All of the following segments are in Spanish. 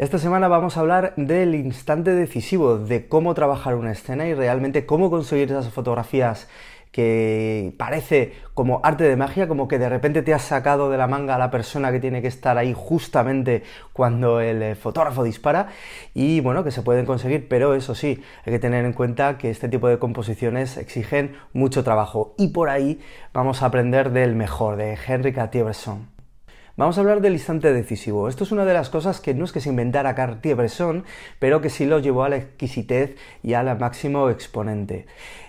Esta semana vamos a hablar del instante decisivo, de cómo trabajar una escena y realmente cómo conseguir esas fotografías que parece como arte de magia, como que de repente te has sacado de la manga a la persona que tiene que estar ahí justamente cuando el eh, fotógrafo dispara y bueno, que se pueden conseguir, pero eso sí, hay que tener en cuenta que este tipo de composiciones exigen mucho trabajo y por ahí vamos a aprender del mejor, de Henry Cartier-Bresson. Vamos a hablar del instante decisivo. Esto es una de las cosas que no es que se inventara Cartier-Bresson, pero que sí lo llevó a la exquisitez y al máximo exponente.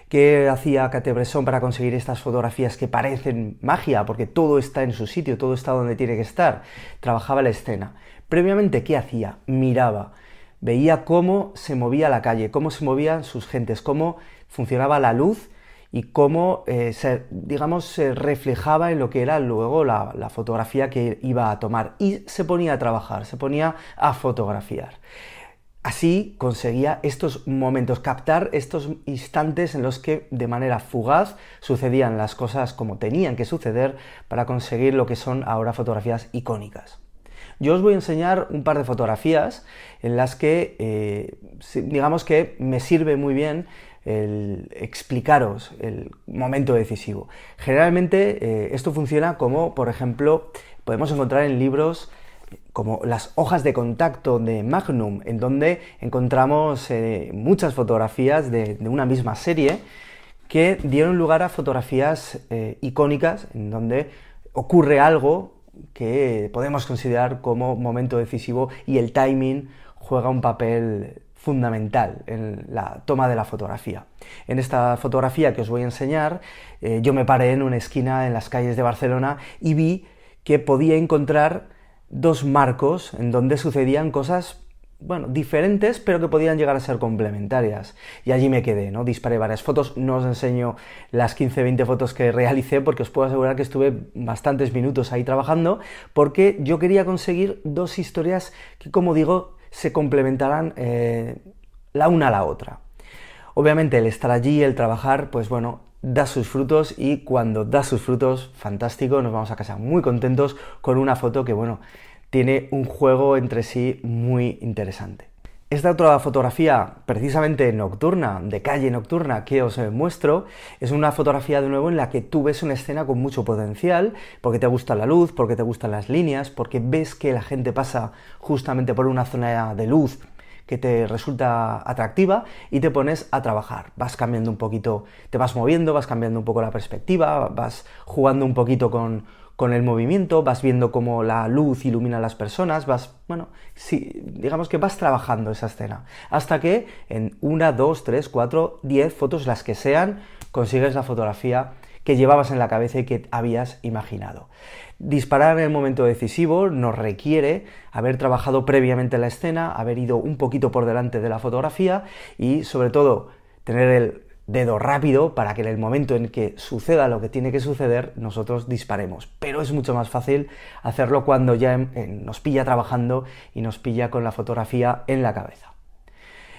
¿Qué hacía Cartier-Bresson para conseguir estas fotografías que parecen magia? Porque todo está en su sitio, todo está donde tiene que estar. Trabajaba la escena. Previamente, ¿qué hacía? Miraba. Veía cómo se movía la calle, cómo se movían sus gentes, cómo funcionaba la luz y cómo eh, se, digamos, se reflejaba en lo que era luego la, la, fotografía que iba a tomar. Y se ponía a trabajar, se ponía a fotografiar. Así conseguía estos momentos, captar estos instantes en los que de manera fugaz sucedían las cosas como tenían que suceder para conseguir lo que son ahora fotografías icónicas. Yo os voy a enseñar un par de fotografías en las que, eh, digamos que me sirve muy bien el explicaros el momento decisivo. Generalmente eh, esto funciona como, por ejemplo, podemos encontrar en libros como las hojas de contacto de Magnum, en donde encontramos eh, muchas fotografías de, una misma serie que dieron lugar a fotografías icónicas, en donde ocurre algo que podemos considerar como momento decisivo y el timing juega un papel fundamental en la toma de la fotografía. En esta fotografía que os voy a enseñar, eh, yo me paré en una esquina en las calles de Barcelona y vi que podía encontrar dos marcos en donde sucedían cosas bueno, diferentes, pero que podían llegar a ser complementarias. Y allí me quedé, ¿no? Disparé varias fotos, no os enseño las 15-20 fotos que realicé, porque os puedo asegurar que estuve bastantes minutos ahí trabajando, porque yo quería conseguir dos historias que, como digo, se complementarán eh, la una a la otra. Obviamente el estar allí, el trabajar, pues bueno, da sus frutos y cuando da sus frutos, fantástico, nos vamos a casa muy contentos con una foto que, bueno, tiene un juego entre sí muy interesante. Esta otra fotografía, precisamente nocturna, de calle nocturna, que os muestro, es una fotografía de nuevo en la que tú ves una escena con mucho potencial, porque te gusta la luz, porque te gustan las líneas, porque ves que la gente pasa justamente por una zona de luz que te resulta atractiva y te pones a trabajar. Vas cambiando un poquito, te vas moviendo, vas cambiando un poco la perspectiva, vas jugando un poquito con, con el movimiento, vas viendo cómo la luz ilumina a las personas, vas, bueno, sí, digamos que vas trabajando esa escena, hasta que en una, dos, tres, cuatro, diez fotos, las que sean, consigues la fotografía que llevabas en la cabeza y que habías imaginado. Disparar en el momento decisivo nos requiere haber trabajado previamente la escena, haber ido un poquito por delante de la fotografía y sobre todo tener el dedo rápido para que en el momento en que suceda lo que tiene que suceder, nosotros disparemos. Pero es mucho más fácil hacerlo cuando ya nos pilla trabajando y nos pilla con la fotografía en la cabeza.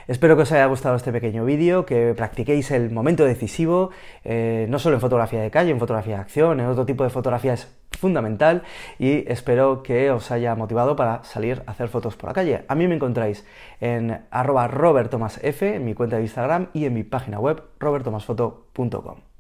Espero que os haya gustado este pequeño vídeo, que practiquéis el momento decisivo, eh, no solo en fotografía de calle, en fotografía de acción, en otro tipo de fotografía es fundamental y espero que os haya motivado para salir a hacer fotos por la calle. A mí me encontráis en arroba robertomasf, en mi cuenta de Instagram y en mi página web robertomasfoto.com.